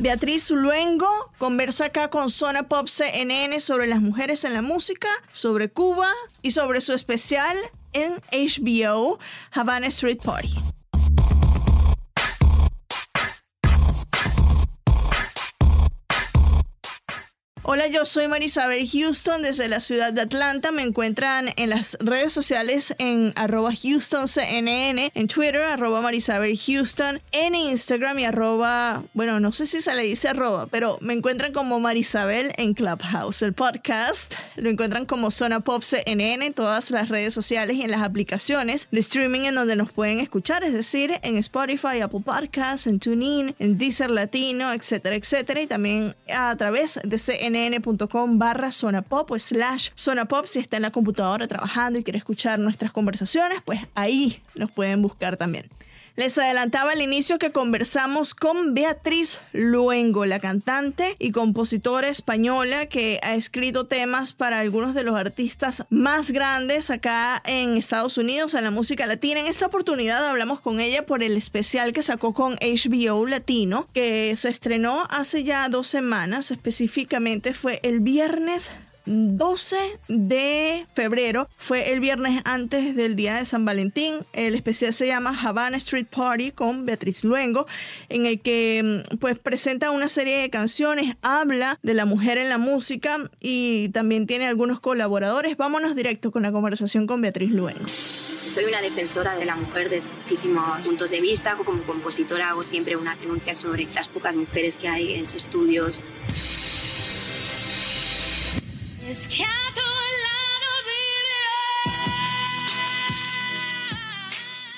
Beatriz Luengo conversa acá con Zona Pop CNN sobre las mujeres en la música, sobre Cuba y sobre su especial en HBO Havana Street Party. Hola, yo soy Marisabel Houston desde la ciudad de Atlanta. Me encuentran en las redes sociales en arroba HoustonCNN, en Twitter arroba Marisabel Houston, en Instagram y arroba, bueno, no sé si se le dice arroba, pero me encuentran como Marisabel en Clubhouse. El podcast lo encuentran como Zona Pop CNN en todas las redes sociales y en las aplicaciones de streaming en donde nos pueden escuchar, es decir, en Spotify, Apple Podcasts, en TuneIn, en Deezer Latino, etcétera, etcétera, y también a través de CNN cnn.com barra zona pop o slash zona pop si está en la computadora trabajando y quiere escuchar nuestras conversaciones, pues ahí nos pueden buscar también. Les adelantaba al inicio que conversamos con Beatriz Luengo, la cantante y compositora española que ha escrito temas para algunos de los artistas más grandes acá en Estados Unidos en la música latina. En esta oportunidad hablamos con ella por el especial que sacó con HBO Latino, que se estrenó hace ya dos semanas, específicamente fue el viernes 12 de febrero fue el viernes antes del día de San Valentín. El especial se llama Havana Street Party con Beatriz Luengo, en el que mm, pues presenta una serie de canciones, habla de la mujer en la música y también tiene algunos colaboradores. Vámonos directo con la conversación con Beatriz Luengo. Soy una defensora de la mujer desde muchísimos puntos de vista. Como compositora hago siempre una denuncia sobre las pocas mujeres que hay en los estudios.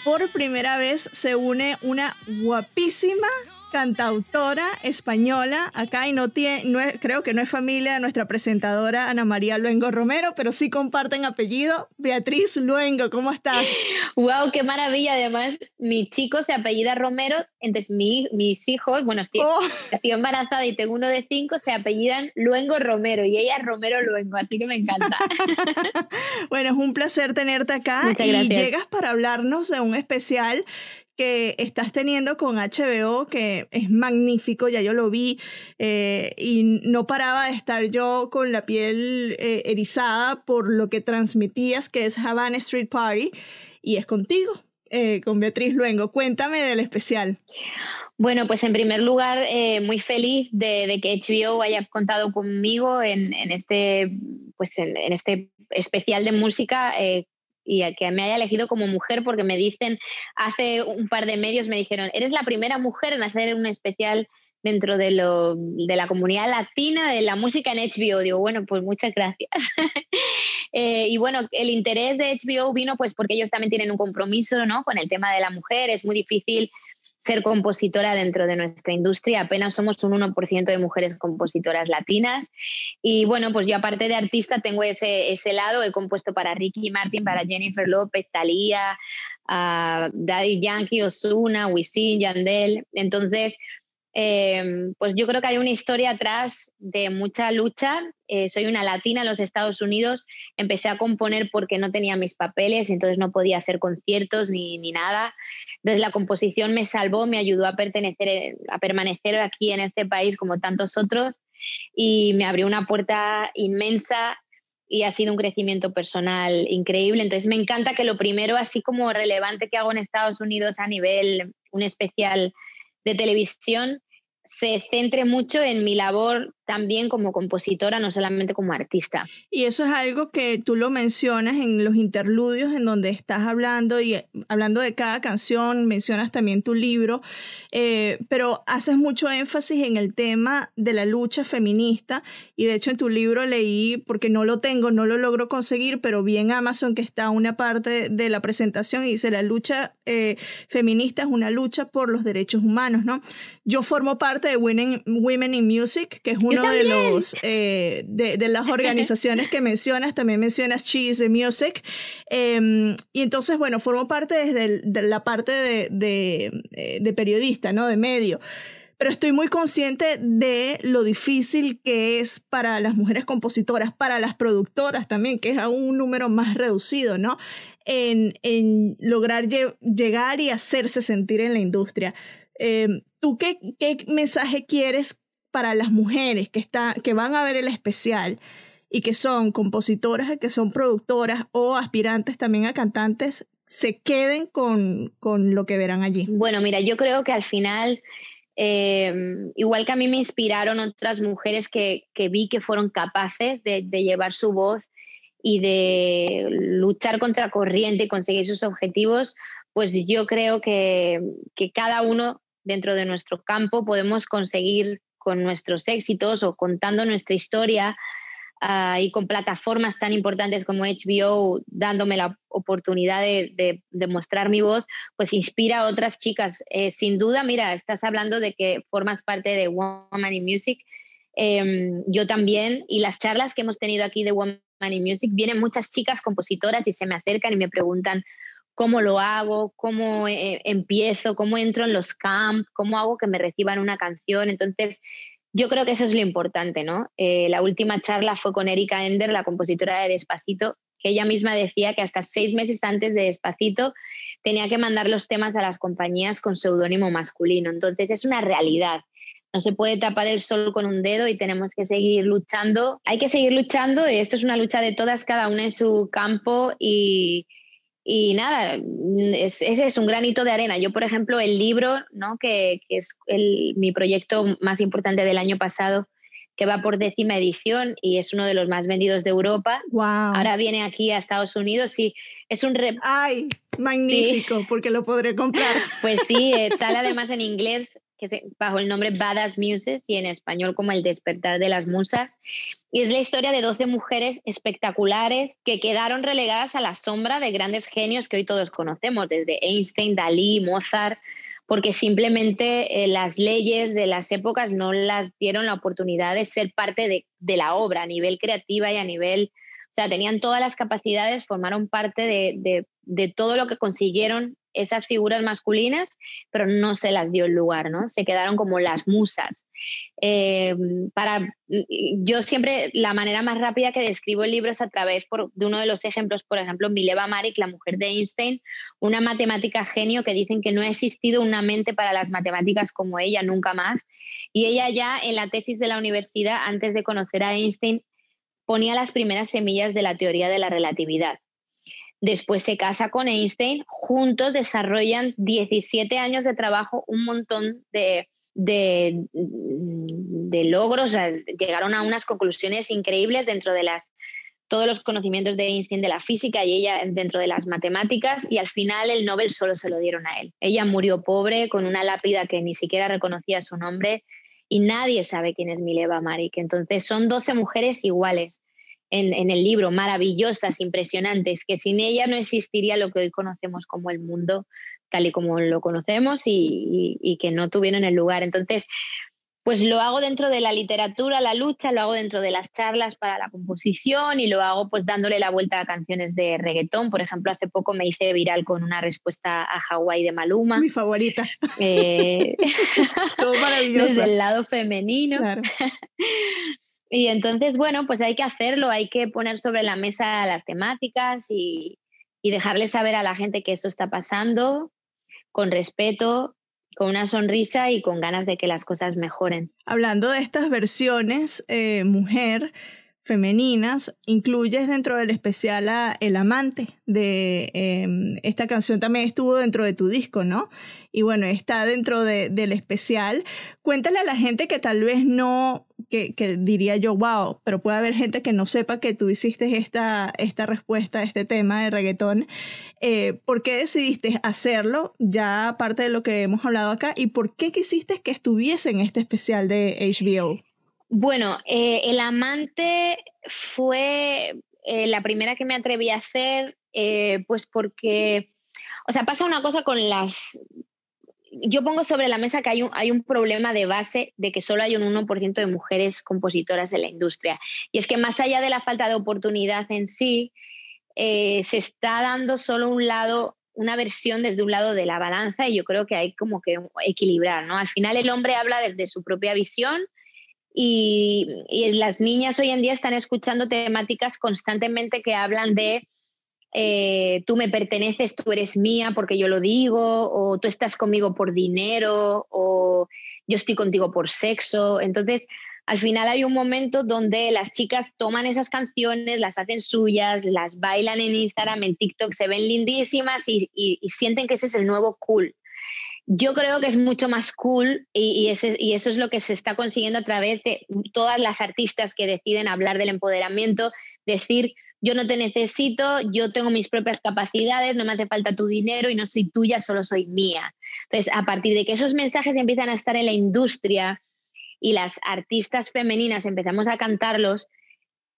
Por primera vez se une una guapísima cantautora española acá y no tiene, creo que no es familia de nuestra presentadora Ana María Luengo Romero, pero sí comparten apellido. Beatriz Luengo, ¿cómo estás? ¡Wow! ¡Qué maravilla! Además, mi chico se apellida Romero, entonces mis hijos, bueno, estoy, oh. estoy, embarazada y tengo uno de cinco, se apellidan Luengo Romero y ella es Romero Luengo, así que me encanta. bueno, es un placer tenerte acá y llegas para hablarnos de un especial que estás teniendo con HBO, que es magnífico, ya yo lo vi, eh, y no paraba de estar yo con la piel eh, erizada por lo que transmitías, que es Havana Street Party, y es contigo. Eh, con Beatriz Luengo. Cuéntame del especial. Bueno, pues en primer lugar, muy feliz de, que HBO haya contado conmigo en, este, pues en, este especial de música y a que me haya elegido como mujer porque me dicen, hace un par de medios me dijeron, eres la primera mujer en hacer un especial dentro de, lo, de la comunidad latina de la música en HBO. Digo, bueno, pues muchas gracias. Eh, y bueno, el interés de HBO vino pues porque ellos también tienen un compromiso ¿no? con el tema de la mujer. Es muy difícil ser compositora dentro de nuestra industria. Apenas somos un 1% de mujeres compositoras latinas. Y bueno, pues yo aparte de artista tengo ese, ese lado. He compuesto para Ricky Martin, para Jennifer López, Thalía, Daddy Yankee, Osuna, Wisin, Yandel. Entonces, Em, pues yo creo que hay una historia atrás de mucha lucha. Eh, soy una latina en los Estados Unidos. Empecé a componer porque no tenía mis papeles, entonces no podía hacer conciertos ni, ni nada. Entonces la composición me salvó, me ayudó a, pertenecer, a permanecer aquí en este país como tantos otros y me abrió una puerta inmensa y ha sido un crecimiento personal increíble. Entonces me encanta que lo primero, así como relevante que hago en Estados Unidos a nivel, un especial de televisión se centre mucho en mi labor también como compositora, no solamente como artista. Y eso es algo que tú lo mencionas en los interludios en donde estás hablando y hablando de cada canción, mencionas también tu libro, eh, pero haces mucho énfasis en el tema de la lucha feminista y de hecho en tu libro leí, porque no lo tengo, no lo logro conseguir, pero vi en Amazon que está una parte de la presentación y dice la lucha eh, feminista es una lucha por los derechos humanos, ¿no? Yo formo parte de Women, Women in Music, que es uno de los eh, de, las organizaciones que mencionas, también mencionas Cheese Music. Em, y entonces, bueno, formo parte desde de la parte de, eh, de, periodista, ¿no? De medio pero estoy muy consciente de lo difícil que es para las mujeres compositoras, para las productoras también, que es a un número más reducido, ¿no? En, en lograr llegar y hacerse sentir en la industria. Em, ¿Tú qué, qué mensaje quieres para las mujeres que, está, que van a ver el especial y que son compositoras, que son productoras o aspirantes también a cantantes, se queden con, con lo que verán allí? Bueno, mira, yo creo que al final Em, igual que a mí me inspiraron otras mujeres que, vi que fueron capaces de, llevar su voz y de luchar contra corriente y conseguir sus objetivos, pues yo creo que, cada uno dentro de nuestro campo podemos conseguir con nuestros éxitos o contando nuestra historia Ah, y con plataformas tan importantes como HBO dándome la oportunidad de, mostrar mi voz, pues inspira a otras chicas. Eh, sin duda, mira, estás hablando de que formas parte de Woman in Music. Em, yo también, y las charlas que hemos tenido aquí de Woman in Music, vienen muchas chicas compositoras y se me acercan y me preguntan cómo lo hago, cómo eh, empiezo, cómo entro en los camps, cómo hago que me reciban una canción. Entonces, yo creo que eso es lo importante, ¿no? Eh, la última charla fue con Erika Ender, la compositora de Despacito, que ella misma decía que hasta seis meses antes de Despacito tenía que mandar los temas a las compañías con seudónimo masculino. Entonces es una realidad. No se puede tapar el sol con un dedo y tenemos que seguir luchando. Hay que seguir luchando y esto es una lucha de todas, cada una en su campo y, y nada, ese es, un granito de arena. Yo, por ejemplo, el libro, ¿no? que, es mi proyecto más importante del año pasado, que va por décima edición y es uno de los más vendidos de Europa. Ahora viene aquí a Estados Unidos y es un... ¡Ay! Magnífico, porque lo podré comprar. Pues sí, eh, sale además en inglés bajo el nombre Badass Muses y en español como El despertar de las musas. Y es la historia de 12 mujeres espectaculares que quedaron relegadas a la sombra de grandes genios que hoy todos conocemos, desde Einstein, Dalí, Mozart, porque simplemente eh, las leyes de las épocas no las dieron la oportunidad de ser parte de, la obra a nivel creativa y a nivel, o sea, tenían todas las capacidades, formaron parte de todo lo que consiguieron esas figuras masculinas, pero no se las dio el lugar, ¿no? Se quedaron como las musas. Eh, para, yo siempre, la manera más rápida que describo el libro es a través de uno de los ejemplos, por ejemplo, Mileva Marik, la mujer de Einstein, una matemática genio que dicen que no ha existido una mente para las matemáticas como ella nunca más. Y ella ya en la tesis de la universidad, antes de conocer a Einstein, ponía las primeras semillas de la teoría de la relatividad. Después se casa con Einstein, juntos desarrollan 17 años de trabajo, un montón de, de, logros, llegaron a unas conclusiones increíbles dentro de las, todos los conocimientos de Einstein de la física y ella dentro de las matemáticas y al final el Nobel solo se lo dieron a él. Ella murió pobre con una lápida que ni siquiera reconocía su nombre y nadie sabe quién es Mileva Marik. Entonces son 12 mujeres iguales en, el libro, maravillosas, impresionantes, que sin ella no existiría lo que hoy conocemos como el mundo tal y como lo conocemos y, que no tuvieron el lugar. Entonces, pues lo hago dentro de la literatura, la lucha, lo hago dentro de las charlas para la composición y lo hago pues dándole la vuelta a canciones de reggaetón. Por ejemplo, hace poco me hice viral con una respuesta a Hawái de Maluma. Mi favorita. Eh, Todo maravilloso. Desde el lado femenino. Claro. Y entonces, bueno, pues hay que hacerlo, hay que poner sobre la mesa las temáticas y, y dejarle saber a la gente que eso está pasando con respeto, con una sonrisa y con ganas de que las cosas mejoren. Hablando de estas versiones, eh, mujer, femeninas, incluyes dentro del especial a El Amante de em, esta canción también estuvo dentro de tu disco, ¿no? Y bueno, está dentro del especial. Cuéntale a la gente que tal vez no, que, diría yo, wow, pero puede haber gente que no sepa que tú hiciste esta, esta respuesta a este tema de reggaetón. Eh, ¿Por qué decidiste hacerlo, ya aparte de lo que hemos hablado acá, y por qué quisiste que estuviese en este especial de HBO? Bueno, eh, El amante fue eh, la primera que me atreví a hacer, pues porque, o sea, pasa una cosa con las... Yo pongo sobre la mesa que hay un, hay un problema de base de que solo hay un 1% de mujeres compositoras en la industria. Y es que más allá de la falta de oportunidad en sí, se está dando solo un lado una versión desde un lado de la balanza y yo creo que hay como que equilibrar, ¿no? Al final el hombre habla desde su propia visión y, las niñas hoy en día están escuchando temáticas constantemente que hablan de eh, tú me perteneces, tú eres mía porque yo lo digo, o tú estás conmigo por dinero, o yo estoy contigo por sexo. Entonces, al final hay un momento donde las chicas toman esas canciones, las hacen suyas, las bailan en Instagram, en TikTok, se ven lindísimas y, sienten que ese es el nuevo cool. Yo creo que es mucho más cool y, y eso es lo que se está consiguiendo a través de todas las artistas que deciden hablar del empoderamiento, decir, yo no te necesito, yo tengo mis propias capacidades, no me hace falta tu dinero y no soy tuya, solo soy mía. Entonces, a partir de que esos mensajes empiezan a estar en la industria y las artistas femeninas empezamos a cantarlos,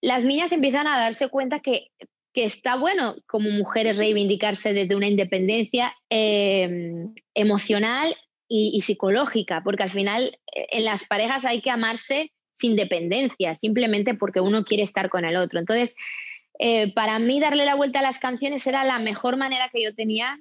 las niñas empiezan a darse cuenta que, está bueno como mujeres reivindicarse desde una independencia em, emocional y, y psicológica, porque al final eh, en las parejas hay que amarse sin dependencia, simplemente porque uno quiere estar con el otro. Entonces, eh, para mí darle la vuelta a las canciones era la mejor manera que yo tenía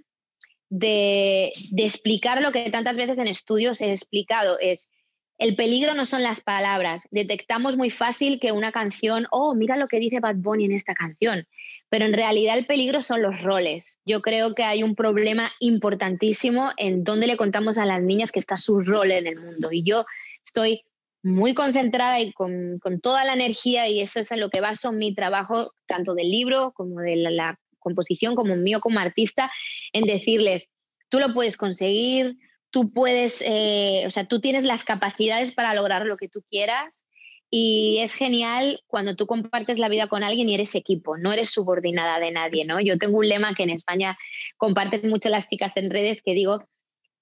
de, explicar lo que tantas veces en estudios he explicado, es el peligro no son las palabras. Detectamos muy fácil que una canción, oh, mira lo que dice Bad Bunny en esta canción, pero en realidad el peligro son los roles. Yo creo que hay un problema importantísimo en dónde le contamos a las niñas que está su rol en el mundo. Y yo estoy muy concentrada y con, toda la energía y eso es en lo que baso mi trabajo, tanto del libro como de la, composición, como mío como artista, en decirles, tú lo puedes conseguir, tú puedes, eh, o sea, tú tienes las capacidades para lograr lo que tú quieras y es genial cuando tú compartes la vida con alguien y eres equipo, no eres subordinada de nadie, ¿no? Yo tengo un lema que en España comparten mucho las chicas en redes que digo,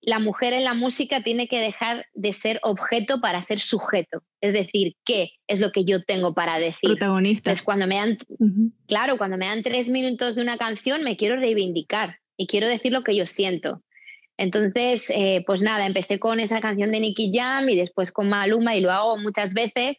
la mujer en la música tiene que dejar de ser objeto para ser sujeto. Es decir, ¿qué es lo que yo tengo para decir? Protagonista. Entonces, cuando me dan, claro, cuando me dan tres minutos de una canción, me quiero reivindicar y quiero decir lo que yo siento. Entonces, eh, pues nada, empecé con esa canción de Nicky Jam y después con Maluma y lo hago muchas veces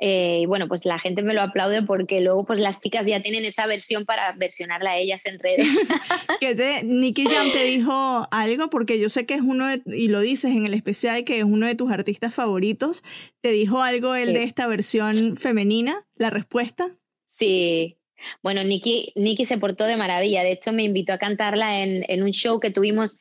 eh, y bueno, pues la gente me lo aplaude porque luego pues las chicas ya tienen esa versión para versionarla a ellas en redes. que te, Nicky Jam te dijo algo, porque yo sé que es uno, y lo dices en el especial, que es uno de tus artistas favoritos. ¿Te dijo algo él de esta versión femenina? ¿La respuesta? Sí. Bueno, Nicky, Nicky se portó de maravilla. De hecho, me invitó a cantarla en, en un show que tuvimos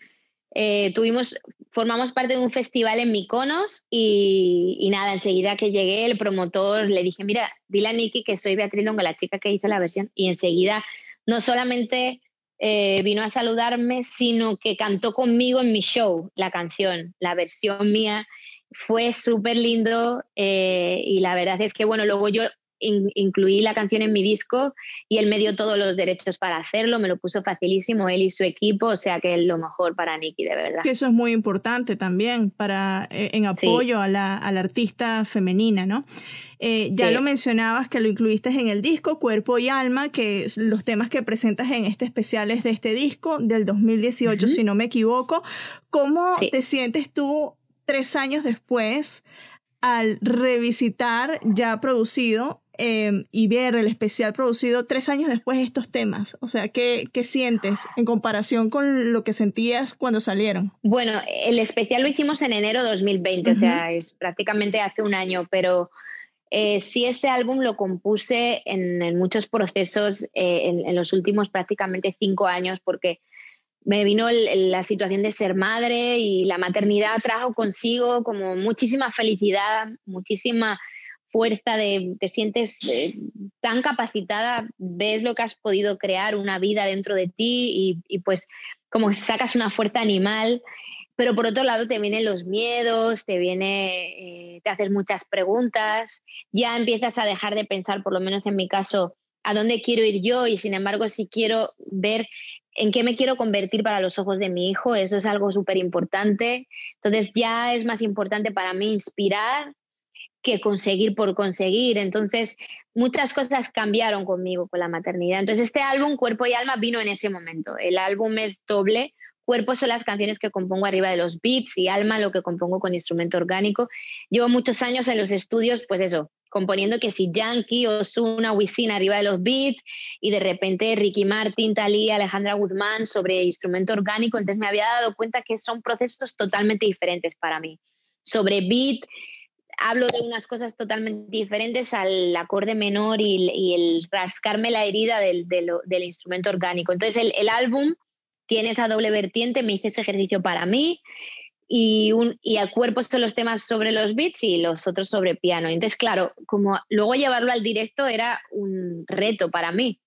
eh, tuvimos, formamos parte de un festival en Miconos y, nada, enseguida que llegué, el promotor le dije, mira, dile a Nikki que soy Beatriz Dongo, la chica que hizo la versión, y enseguida no solamente eh, vino a saludarme, sino que cantó conmigo en mi show la canción, la versión mía. Fue súper lindo eh, y la verdad es que, bueno, luego yo incluí la canción en mi disco y él me dio todos los derechos para hacerlo, me lo puso facilísimo, él y su equipo, o sea que es lo mejor para Nicky, de verdad. Que eso es muy importante también para, eh, en apoyo a, la, artista femenina, ¿no? Eh, ya lo mencionabas que lo incluiste en el disco Cuerpo y Alma, que los temas que presentas en este especial es de este disco del 2018, si no me equivoco. ¿Cómo te sientes tú tres años después al revisitar ya producido Em, y ver el especial producido tres años después de estos temas? O sea, ¿qué, ¿qué, sientes en comparación con lo que sentías cuando salieron? Bueno, el especial lo hicimos en enero de 2020, o sea, es prácticamente hace un año, pero eh, sí este álbum lo compuse en, muchos procesos eh, en, los últimos prácticamente cinco años, porque me vino la situación de ser madre y la maternidad trajo consigo como muchísima felicidad, muchísima fuerza, de, te sientes eh, tan capacitada, ves lo que has podido crear, una vida dentro de ti y, pues como sacas una fuerza animal, pero por otro lado te vienen los miedos, te viene, eh, te haces muchas preguntas, ya empiezas a dejar de pensar, por lo menos en mi caso, a dónde quiero ir yo y sin embargo si quiero ver en qué me quiero convertir para los ojos de mi hijo, eso es algo súper importante. Entonces ya es más importante para mí inspirar que conseguir por conseguir. Entonces, muchas cosas cambiaron conmigo con la maternidad. Entonces, este álbum, Cuerpo y Alma, vino en ese momento. El álbum es doble. Cuerpo son las canciones que compongo arriba de los beats y Alma lo que compongo con instrumento orgánico. Llevo muchos años en los estudios, pues eso, componiendo que si Yankee, Osuna, Wisin arriba de los beats y de repente Ricky Martin, Talía, Alejandra Guzmán sobre instrumento orgánico. Entonces me había dado cuenta que son procesos totalmente diferentes para mí. Sobre beat hablo de unas cosas totalmente diferentes al acorde menor y, el rascarme la herida del, instrumento orgánico. Entonces el, álbum tiene esa doble vertiente, me hice ese ejercicio para mí y, un, y al cuerpo son los temas sobre los beats y los otros sobre piano. Entonces, claro, como luego llevarlo al directo era un reto para mí.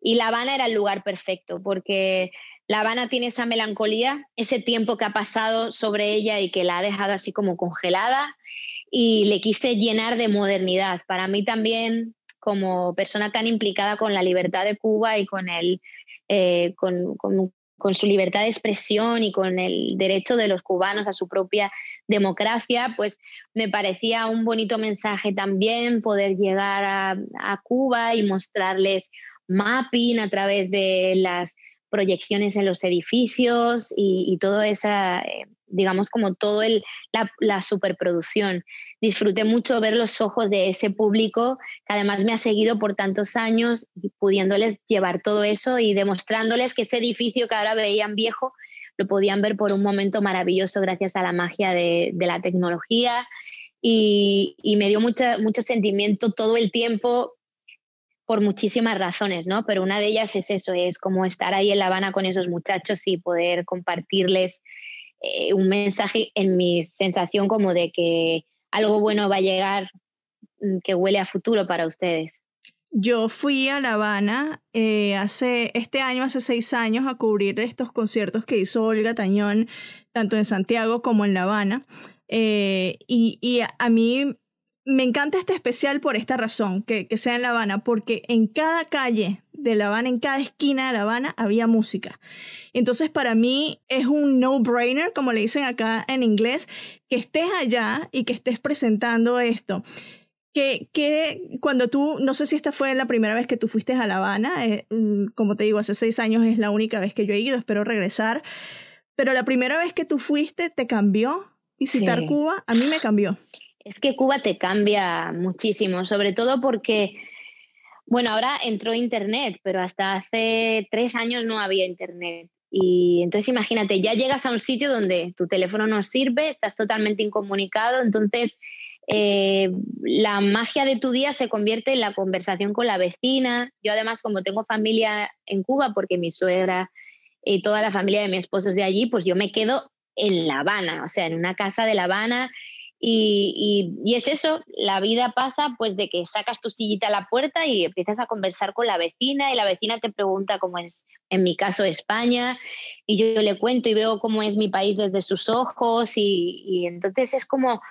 Y La Habana era el lugar perfecto porque La Habana tiene esa melancolía, ese tiempo que ha pasado sobre ella y que la ha dejado así como congelada y le quise llenar de modernidad. Para mí también, como persona tan implicada con la libertad de Cuba y con, el, eh, con, con, su libertad de expresión y con el derecho de los cubanos a su propia democracia, pues me parecía un bonito mensaje también poder llegar a, a Cuba y mostrarles mapping a través de las proyecciones en los edificios y, todo esa, eh, digamos, como todo la, superproducción. Disfruté mucho ver los ojos de ese público que además me ha seguido por tantos años, pudiéndoles llevar todo eso y demostrándoles que ese edificio que ahora veían viejo lo podían ver por un momento maravilloso gracias a la magia de, la tecnología. Y, y, me dio mucho, mucho sentimiento todo el tiempo por muchísimas razones, ¿no? Pero una de ellas es eso, es como estar ahí en La Habana con esos muchachos y poder compartirles eh, un mensaje en mi sensación como de que algo bueno va a llegar mm, que huele a futuro para ustedes. Yo fui a La Habana eh, hace este año, hace seis años, a cubrir estos conciertos que hizo Olga Tañón, tanto en Santiago como en La Habana. Eh, y, y, a mí me encanta este especial por esta razón, que, sea en La Habana, porque en cada calle de La Habana, en cada esquina de La Habana, había música. Entonces, para mí es un no-brainer, como le dicen acá en inglés, que estés allá y que estés presentando esto. Que, que cuando tú, no sé si esta fue la primera vez que tú fuiste a La Habana, eh, mm, como te digo, hace seis años es la única vez que yo he ido, espero regresar, pero la primera vez que tú fuiste te cambió visitar Cuba, a mí me cambió. Es que Cuba te cambia muchísimo, sobre todo porque, bueno, ahora entró Internet, pero hasta hace tres años no había Internet. Y entonces imagínate, ya llegas a un sitio donde tu teléfono no sirve, estás totalmente incomunicado, entonces eh, la magia de tu día se convierte en la conversación con la vecina. Yo además, como tengo familia en Cuba, porque mi suegra y toda la familia de mi esposo es de allí, pues yo me quedo en La Habana, o sea, en una casa de La Habana y, y, es eso, la vida pasa pues de que sacas tu sillita a la puerta y empiezas a conversar con la vecina y la vecina te pregunta cómo es, en mi caso, España, y yo, le cuento y veo cómo es mi país desde sus ojos y, entonces es como,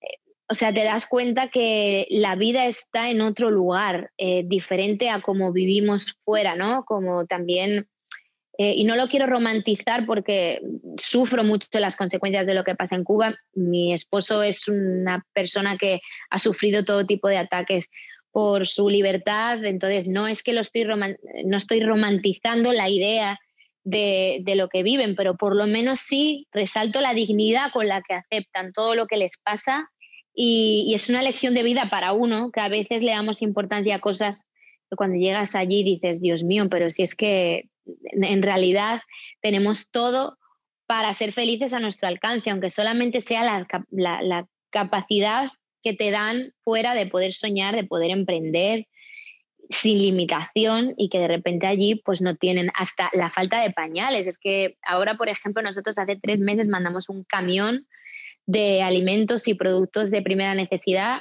eh, o sea, te das cuenta que la vida está en otro lugar, eh, diferente a como vivimos fuera, ¿no? Como también eh, y no lo quiero romantizar porque sufro mucho las consecuencias de lo que pasa en Cuba. Mi esposo es una persona que ha sufrido todo tipo de ataques por su libertad, entonces no es que lo estoy no estoy romantizando la idea de, lo que viven, pero por lo menos sí resalto la dignidad con la que aceptan todo lo que les pasa y, y es una lección de vida para uno que a veces le damos importancia a cosas que cuando llegas allí dices, Dios mío, pero si es que en realidad tenemos todo para ser felices a nuestro alcance, aunque solamente sea la, capacidad que te dan fuera de poder soñar, de poder emprender sin limitación y que de repente allí pues no tienen hasta la falta de pañales. Es que ahora, por ejemplo, nosotros hace tres meses mandamos un camión de alimentos y productos de primera necesidad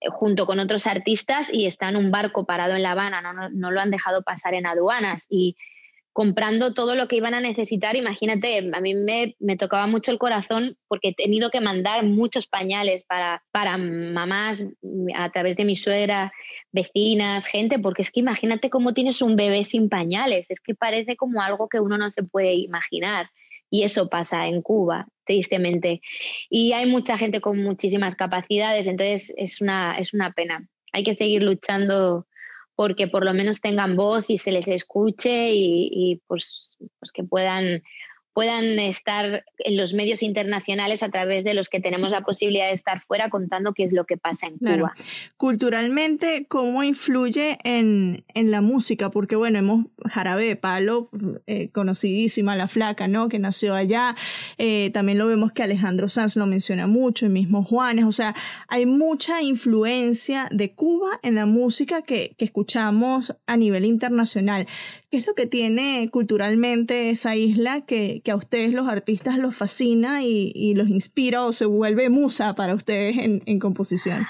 eh, junto con otros artistas y está en un barco parado en La Habana, no, no lo han dejado pasar en aduanas y comprando todo lo que iban a necesitar. Imagínate, a mí me, tocaba mucho el corazón porque he tenido que mandar muchos pañales para, para mamás a través de mi suegra, vecinas, gente, porque es que imagínate cómo tienes un bebé sin pañales, es que parece como algo que uno no se puede imaginar. Y eso pasa en Cuba, tristemente. Y hay mucha gente con muchísimas capacidades, entonces es una, es una pena. Hay que seguir luchando porque por lo menos tengan voz y se les escuche y, pues, pues, que puedan, puedan estar en los medios internacionales a través de los que tenemos la posibilidad de estar fuera contando qué es lo que pasa en Cuba. Culturalmente, ¿cómo influye en, la música? Porque bueno, hemos Jarabe Palo, eh, conocidísima, La Flaca, ¿no? Que nació allá. Eh, también lo vemos que Alejandro Sanz lo menciona mucho, el mismo Juanes. O sea, hay mucha influencia de Cuba en la música que, que escuchamos a nivel internacional. ¿Qué es lo que tiene culturalmente esa isla que, a ustedes los artistas los fascina y, los inspira o se vuelve musa para ustedes en, composición?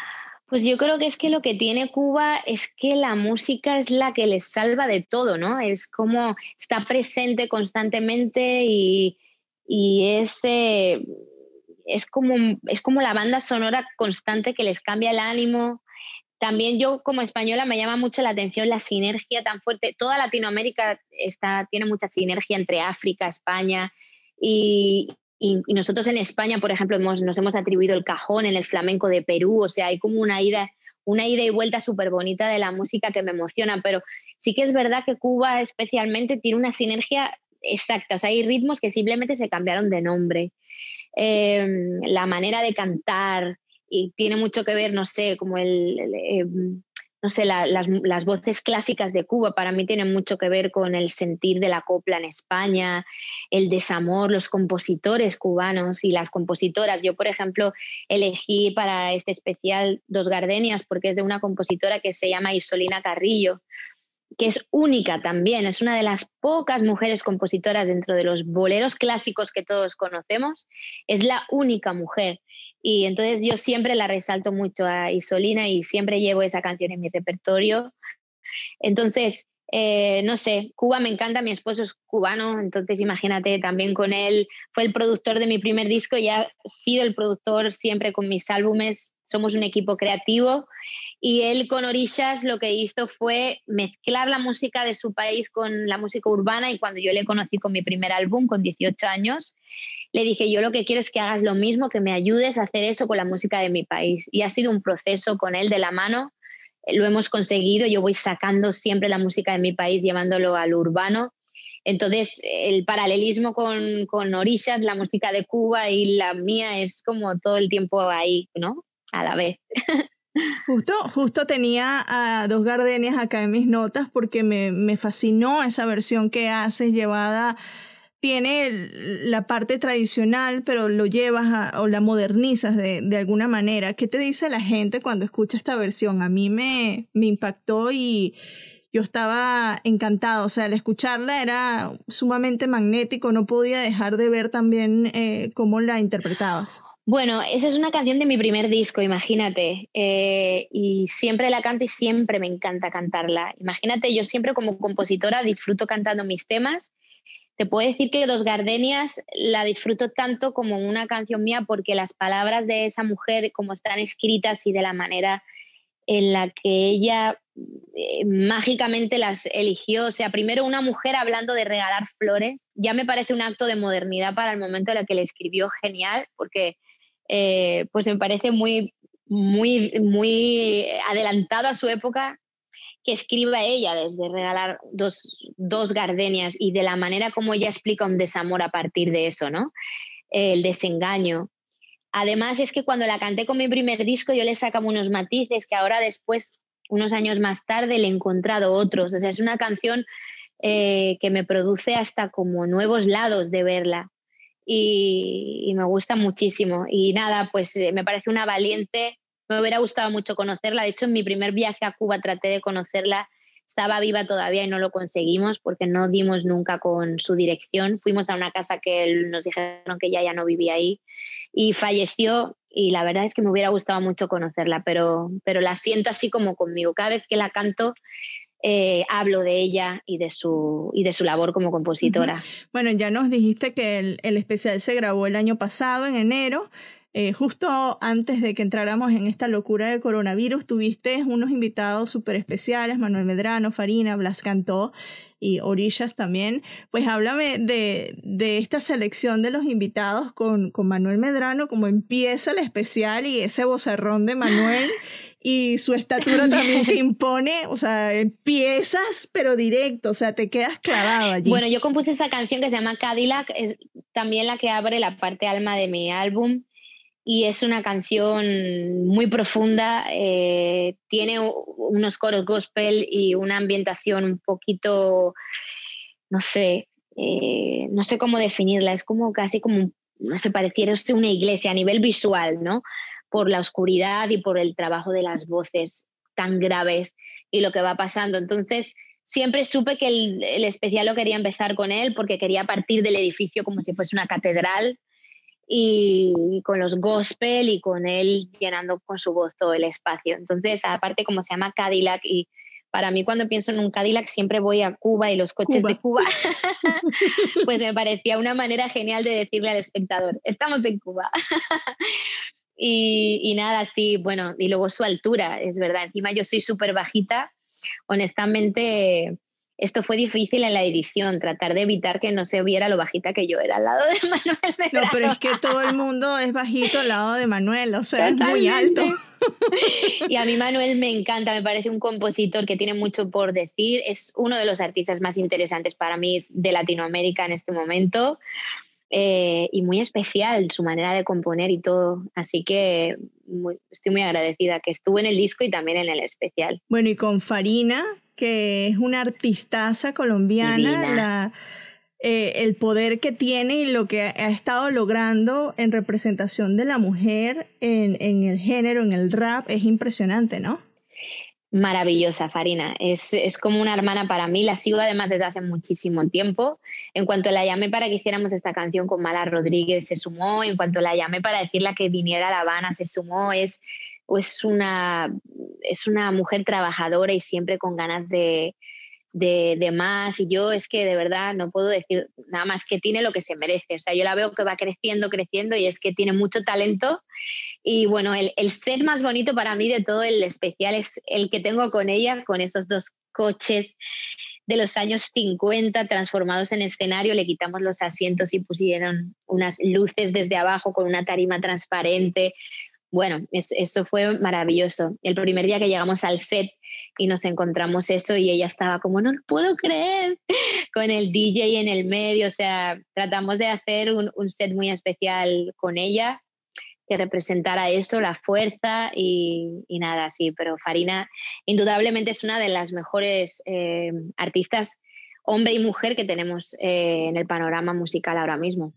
Pues yo creo que es que lo que tiene Cuba es que la música es la que les salva de todo, ¿no? Es como está presente constantemente y, es, eh, es, como, es como la banda sonora constante que les cambia el ánimo, también yo como española me llama mucho la atención la sinergia tan fuerte. Toda Latinoamérica está, tiene mucha sinergia entre África, España y, nosotros en España, por ejemplo, hemos, nos hemos atribuido el cajón en el flamenco de Perú. O sea, hay como una ida, una ida y vuelta súper bonita de la música que me emociona. Pero sí que es verdad que Cuba especialmente tiene una sinergia exacta. O sea, hay ritmos que simplemente se cambiaron de nombre. Em, la manera de cantar, y tiene mucho que ver, no sé, como el, eh, no sé, las, las, voces clásicas de Cuba para mí tienen mucho que ver con el sentir de la copla en España, el desamor, los compositores cubanos y las compositoras. Yo, por ejemplo, elegí para este especial Dos Gardenias porque es de una compositora que se llama Isolina Carrillo, que es única también, es una de las pocas mujeres compositoras dentro de los boleros clásicos que todos conocemos, es la única mujer. Y entonces yo siempre la resalto mucho a Isolina y siempre llevo esa canción en mi repertorio. Entonces, eh, no sé, Cuba me encanta, mi esposo es cubano, entonces imagínate también con él, fue el productor de mi primer disco y ha sido el productor siempre con mis álbumes, somos un equipo creativo y él con Orillas lo que hizo fue mezclar la música de su país con la música urbana y cuando yo le conocí con mi primer álbum con 18 años, le dije, yo lo que quiero es que hagas lo mismo, que me ayudes a hacer eso con la música de mi país. Y ha sido un proceso con él de la mano, lo hemos conseguido, yo voy sacando siempre la música de mi país, llevándolo al urbano. Entonces, el paralelismo con, con Orillas, la música de Cuba y la mía es como todo el tiempo ahí, ¿no? A la vez. Justo, justo tenía a dos gardenias acá en mis notas porque me, me fascinó esa versión que haces llevada tiene la parte tradicional, pero lo llevas o la modernizas de, de, alguna manera. ¿Qué te dice la gente cuando escucha esta versión? A mí me, me impactó y yo estaba encantado. O sea, al escucharla era sumamente magnético, no podía dejar de ver también eh, cómo la interpretabas. Bueno, esa es una canción de mi primer disco, imagínate. Eh, y siempre la canto y siempre me encanta cantarla. Imagínate, yo siempre como compositora disfruto cantando mis temas te puedo decir que Dos Gardenias la disfruto tanto como una canción mía porque las palabras de esa mujer, como están escritas y de la manera en la que ella eh, mágicamente las eligió. O sea, primero una mujer hablando de regalar flores, ya me parece un acto de modernidad para el momento en el que le escribió genial, porque eh, pues me parece muy, muy, muy adelantado a su época que escriba ella desde regalar dos, dos gardenias y de la manera como ella explica un desamor a partir de eso, ¿no? El desengaño. Además es que cuando la canté con mi primer disco yo le sacaba unos matices que ahora después, unos años más tarde, le he encontrado otros. O sea, es una canción eh, que me produce hasta como nuevos lados de verla. Y, me gusta muchísimo. Y nada, pues eh, me parece una valiente me hubiera gustado mucho conocerla. De hecho, en mi primer viaje a Cuba traté de conocerla. Estaba viva todavía y no lo conseguimos porque no dimos nunca con su dirección. Fuimos a una casa que nos dijeron que ella ya no vivía ahí y falleció y la verdad es que me hubiera gustado mucho conocerla, pero, pero la siento así como conmigo. Cada vez que la canto eh, hablo de ella y de su, y de su labor como compositora. Bueno, ya nos dijiste que el, el especial se grabó el año pasado, en enero. Eh, justo antes de que entráramos en esta locura de coronavirus, tuviste unos invitados súper especiales, Manuel Medrano, Farina, Blas Cantó y Orillas también. Pues háblame de, de esta selección de los invitados con, con Manuel Medrano, cómo empieza el especial y ese vocerrón de Manuel y su estatura también te impone, o sea, empiezas pero directo, o sea, te quedas clavado allí. Bueno, yo compuse esa canción que se llama Cadillac, es también la que abre la parte alma de mi álbum y es una canción muy profunda, eh, tiene unos coros gospel y una ambientación un poquito, no sé, eh, no sé cómo definirla, es como casi como, no sé, pareciera una iglesia a nivel visual, ¿no? Por la oscuridad y por el trabajo de las voces tan graves y lo que va pasando. Entonces, siempre supe que el, el especial lo quería empezar con él porque quería partir del edificio como si fuese una catedral y con los gospel y con él llenando con su voz todo el espacio. Entonces, aparte como se llama Cadillac y para mí cuando pienso en un Cadillac siempre voy a Cuba y los coches de Cuba, pues me parecía una manera genial de decirle al espectador, estamos en Cuba. Y, y nada, sí, bueno, y luego su altura, es verdad, encima yo soy súper bajita, honestamente esto fue difícil en la edición, tratar de evitar que no se viera lo bajita que yo era al lado de Manuel. No, pero es que todo el mundo es bajito al lado de Manuel, o sea, es muy alto. Y a mí Manuel me encanta, me parece un compositor que tiene mucho por decir, es uno de los artistas más interesantes para mí de Latinoamérica en este momento. Eh, y muy especial su manera de componer y todo. Así que estoy muy agradecida que estuvo en el disco y también en el especial. Bueno, y con Farina, que es una artistaza colombiana, eh, el poder que tiene y lo que ha, estado logrando en representación de la mujer en, en, el género, en el rap, es impresionante, ¿no? Maravillosa, Farina. Es, es, como una hermana para mí. La sigo además desde hace muchísimo tiempo. En cuanto la llamé para que hiciéramos esta canción con Mala Rodríguez, se sumó. En cuanto la llamé para decirle que viniera a La Habana, se sumó. Es, es una, es una mujer trabajadora y siempre con ganas de, de, más. Y yo es que de verdad no puedo decir nada más que tiene lo que se merece. O sea, yo la veo que va creciendo, creciendo y es que tiene mucho talento. Y bueno, el, el set más bonito para mí de todo el especial es el que tengo con ella, con esos dos coches de los años 50 transformados en escenario, le quitamos los asientos y pusieron unas luces desde abajo con una tarima transparente, bueno, eso fue maravilloso. El primer día que llegamos al set y nos encontramos eso y ella estaba como, no lo puedo creer, con el DJ en el medio, o sea, tratamos de hacer un, set muy especial con ella que representara eso, la fuerza y, nada, sí, pero Farina indudablemente es una de las mejores eh, artistas hombre y mujer que tenemos eh, en el panorama musical ahora mismo.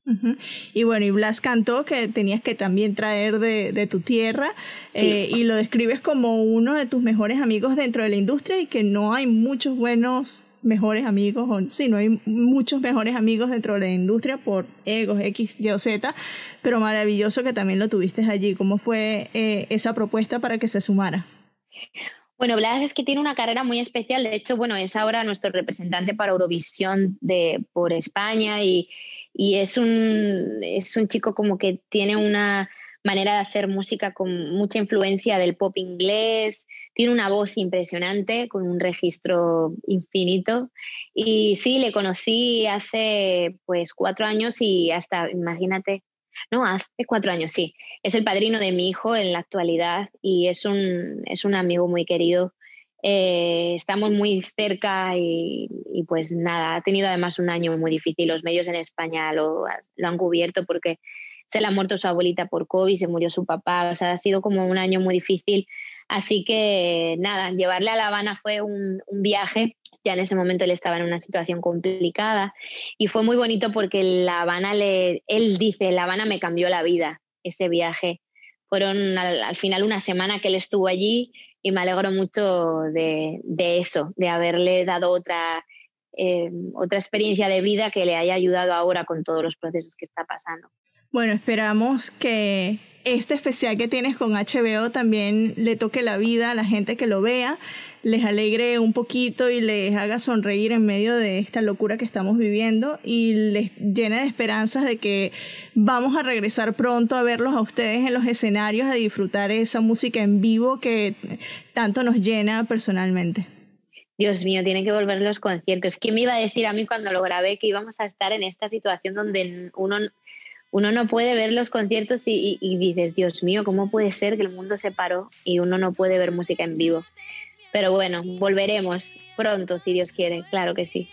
Y bueno, y Blas cantó que tenías que también traer de, tu tierra eh, y lo describes como uno de tus mejores amigos dentro de la industria y que no hay muchos buenos mejores amigos, o sí, no hay muchos mejores amigos dentro de la industria por egos X, Y o Z, pero maravilloso que también lo tuviste allí. ¿Cómo fue eh, esa propuesta para que se sumara? Bueno, Blas es que tiene una carrera muy especial. De hecho, bueno, es ahora nuestro representante para Eurovisión de, por España y, es, un, es un chico como que tiene una manera de hacer música con mucha influencia del pop inglés, tiene una voz impresionante, con un registro infinito. Y sí, le conocí hace pues cuatro años y hasta, imagínate, no, hace cuatro años, sí. Es el padrino de mi hijo en la actualidad y es un, es un amigo muy querido. Eh, estamos muy cerca y, pues nada, ha tenido además un año muy difícil. Los medios en España lo, lo han cubierto porque se le ha muerto su abuelita por COVID, se murió su papá, o sea, ha sido como un año muy difícil. Así que nada, llevarle a La Habana fue un, viaje ya en ese momento él estaba en una situación complicada y fue muy bonito porque La Habana, le, él dice, La Habana me cambió la vida, ese viaje. Fueron al, final una semana que él estuvo allí y me alegro mucho de, eso, de haberle dado otra, eh, otra experiencia de vida que le haya ayudado ahora con todos los procesos que está pasando. Bueno, esperamos que este especial que tienes con HBO también le toque la vida a la gente que lo vea, les alegre un poquito y les haga sonreír en medio de esta locura que estamos viviendo y les llene de esperanzas de que vamos a regresar pronto a verlos a ustedes en los escenarios, a disfrutar esa música en vivo que tanto nos llena personalmente. Dios mío, tienen que volver los conciertos. ¿Quién me iba a decir a mí cuando lo grabé que íbamos a estar en esta situación donde uno uno no puede ver los conciertos y, dices, Dios mío, ¿cómo puede ser que el mundo se paró y uno no puede ver música en vivo? Pero bueno, volveremos pronto, si Dios quiere, claro que sí.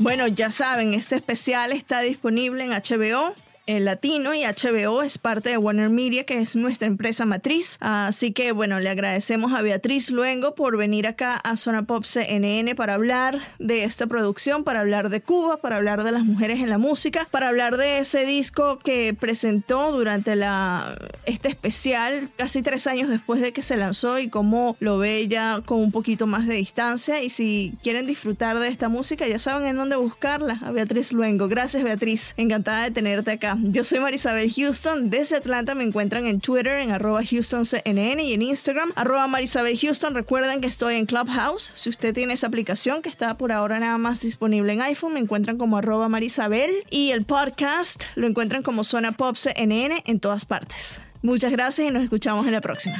Bueno, ya saben, este especial está disponible en HBO el latino y HBO es parte de Warner Media, que es nuestra empresa matriz. Así que bueno, le agradecemos a Beatriz Luengo por venir acá a Zona Pop CNN para hablar de esta producción, para hablar de Cuba, para hablar de las mujeres en la música, para hablar de ese disco que presentó durante la, este especial casi tres años después de que se lanzó y cómo lo ve ya con un poquito más de distancia. Y si quieren disfrutar de esta música, ya saben en dónde buscarla, a Beatriz Luengo. Gracias Beatriz, encantada de tenerte acá. Yo soy Marisabel Houston. Desde Atlanta me encuentran en Twitter en arroba HoustonCNN y en Instagram arroba Houston. Recuerden que estoy en Clubhouse. Si usted tiene esa aplicación que está por ahora nada más disponible en iPhone, me encuentran como arroba Marisabel. Y el podcast lo encuentran como Zona Pop CNN en todas partes. Muchas gracias y nos escuchamos en la próxima.